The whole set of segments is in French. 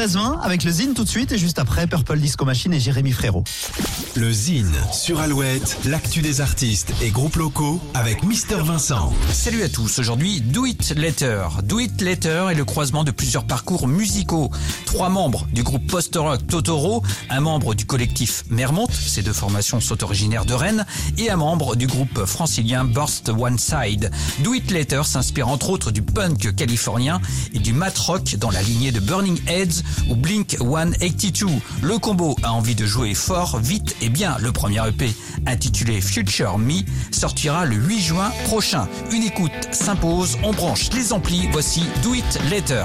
13-20 avec le Zine tout de suite et juste après Purple Disco Machine et Jérémy Frérot. Le Zine sur Alouette, l'actu des artistes et groupes locaux avec Mister Vincent. Salut à tous, aujourd'hui Do It Later. Do It Later est le croisement de plusieurs parcours musicaux. Trois membres du groupe post-rock Totoro, un membre du collectif Mermont, ces deux formations sont originaires de Rennes, et un membre du groupe francilien Burst One Side. Do It Later s'inspire entre autres du punk californien et du mat rock dans la lignée de Burning Heads ou Blink 182. Le combo a envie de jouer fort, vite et bien. Le premier EP, intitulé Future Me, sortira le 8 juin prochain. Une écoute s'impose, on branche les amplis, voici Do It Later.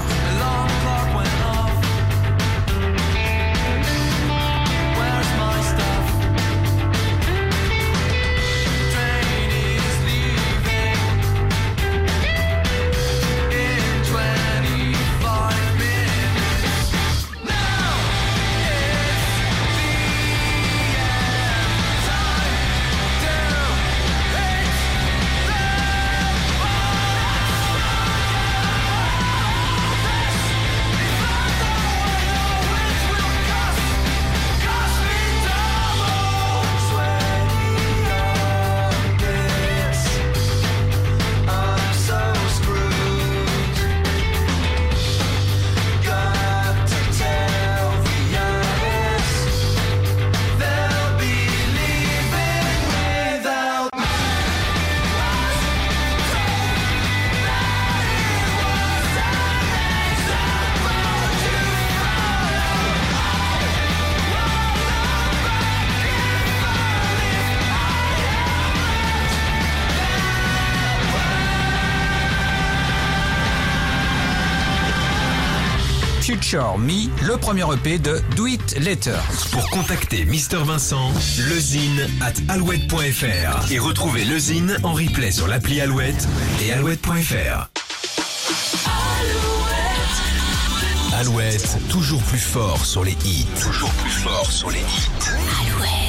Future Me, le premier EP de Do It. Pour contacter Mister Vincent, lezine at alouette.fr et retrouver lezine en replay sur l'appli Alouette et alouette.fr. Alouette, toujours plus fort sur les hits. Toujours plus fort sur les hits. Alouette.